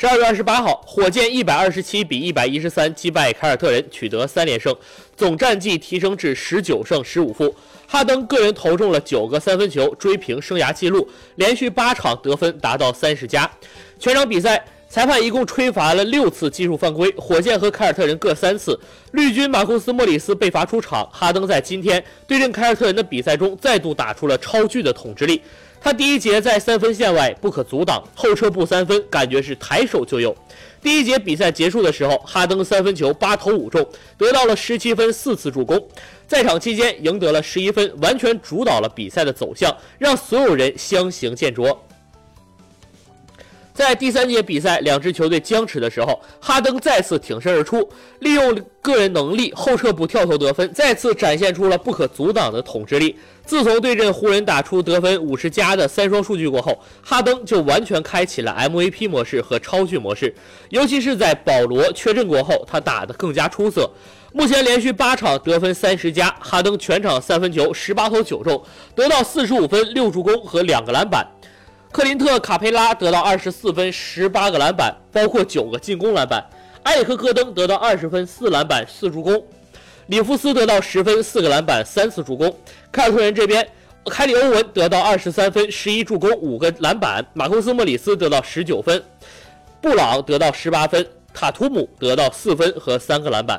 十二月二十八号，火箭一百二十七比一百一十三击败凯尔特人，取得三连胜，总战绩提升至十九胜十五负。哈登个人投中了九个三分球，追平生涯纪录，连续八场得分达到三十加。全场比赛，裁判一共吹罚了六次技术犯规，火箭和凯尔特人各三次。绿军马库斯·莫里斯被罚出场。哈登在今天对阵凯尔特人的比赛中，再度打出了超巨的统治力。他第一节在三分线外不可阻挡，后撤步三分，感觉是抬手就有。第一节比赛结束的时候，哈登三分球八投五中，得到了十七分、四次助攻，在场期间赢得了十一分，完全主导了比赛的走向，让所有人相形见绌。在第三节比赛，两支球队僵持的时候，哈登再次挺身而出，利用个人能力后撤步跳投得分，再次展现出了不可阻挡的统治力。自从对阵湖人打出得分五十加的三双数据过后，哈登就完全开启了 MVP 模式和超巨模式。尤其是在保罗缺阵过后，他打得更加出色。目前连续八场得分三十加，哈登全场三分球十八投九中，得到四十五分、六助攻和两个篮板。克林特·卡佩拉得到二十四分、十八个篮板，包括九个进攻篮板。埃里克·戈登得到二十分、四篮板、四助攻。里弗斯得到十分、四个篮板、三次助攻。凯尔特人这边，凯里·欧文得到二十三分、十一助攻、五个篮板。马库斯·莫里斯得到十九分，布朗得到十八分，塔图姆得到四分和三个篮板。